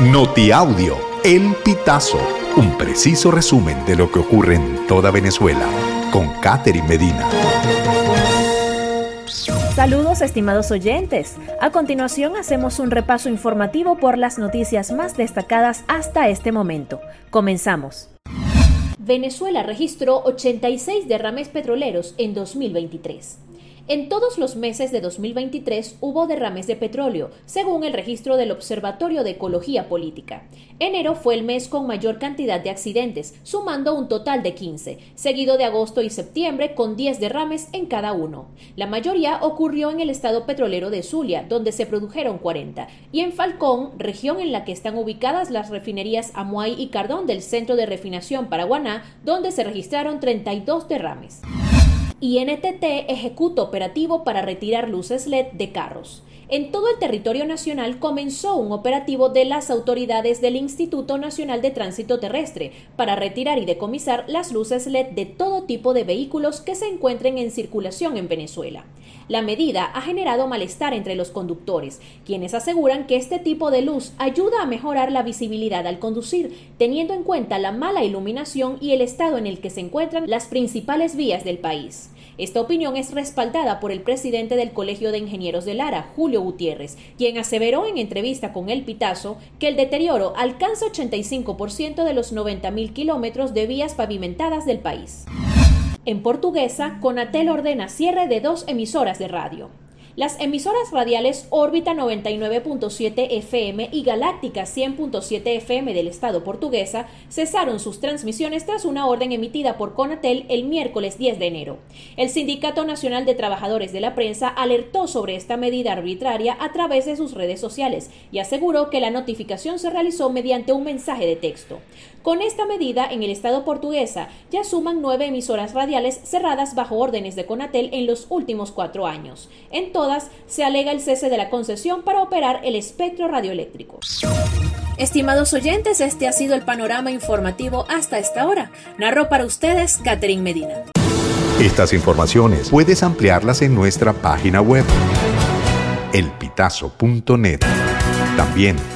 Notiaudio, El Pitazo, un preciso resumen de lo que ocurre en toda Venezuela, con Catherine Medina. Saludos estimados oyentes. A continuación hacemos un repaso informativo por las noticias más destacadas hasta este momento. Comenzamos. Venezuela registró 86 derrames petroleros en 2023. En todos los meses de 2023 hubo derrames de petróleo, según el registro del Observatorio de Ecología Política. Enero fue el mes con mayor cantidad de accidentes, sumando un total de 15, seguido de agosto y septiembre con 10 derrames en cada uno. La mayoría ocurrió en el estado petrolero de Zulia, donde se produjeron 40, y en Falcón, región en la que están ubicadas las refinerías Amuay y Cardón del Centro de Refinación Paraguaná, donde se registraron 32 derrames y ejecuta operativo para retirar luces LED de carros. En todo el territorio nacional comenzó un operativo de las autoridades del Instituto Nacional de Tránsito Terrestre para retirar y decomisar las luces LED de todo tipo de vehículos que se encuentren en circulación en Venezuela. La medida ha generado malestar entre los conductores, quienes aseguran que este tipo de luz ayuda a mejorar la visibilidad al conducir, teniendo en cuenta la mala iluminación y el estado en el que se encuentran las principales vías del país. Esta opinión es respaldada por el presidente del Colegio de Ingenieros de Lara, Julio Gutiérrez, quien aseveró en entrevista con El Pitazo que el deterioro alcanza 85% de los 90.000 kilómetros de vías pavimentadas del país. En portuguesa, Conatel ordena cierre de dos emisoras de radio. Las emisoras radiales Órbita 99.7 FM y Galáctica 100.7 FM del Estado portuguesa cesaron sus transmisiones tras una orden emitida por Conatel el miércoles 10 de enero. El Sindicato Nacional de Trabajadores de la Prensa alertó sobre esta medida arbitraria a través de sus redes sociales y aseguró que la notificación se realizó mediante un mensaje de texto. Con esta medida, en el Estado portuguesa ya suman nueve emisoras radiales cerradas bajo órdenes de Conatel en los últimos cuatro años. En se alega el cese de la concesión para operar el espectro radioeléctrico. Estimados oyentes, este ha sido el panorama informativo hasta esta hora. Narro para ustedes Catherine Medina. Estas informaciones puedes ampliarlas en nuestra página web elpitazo.net. También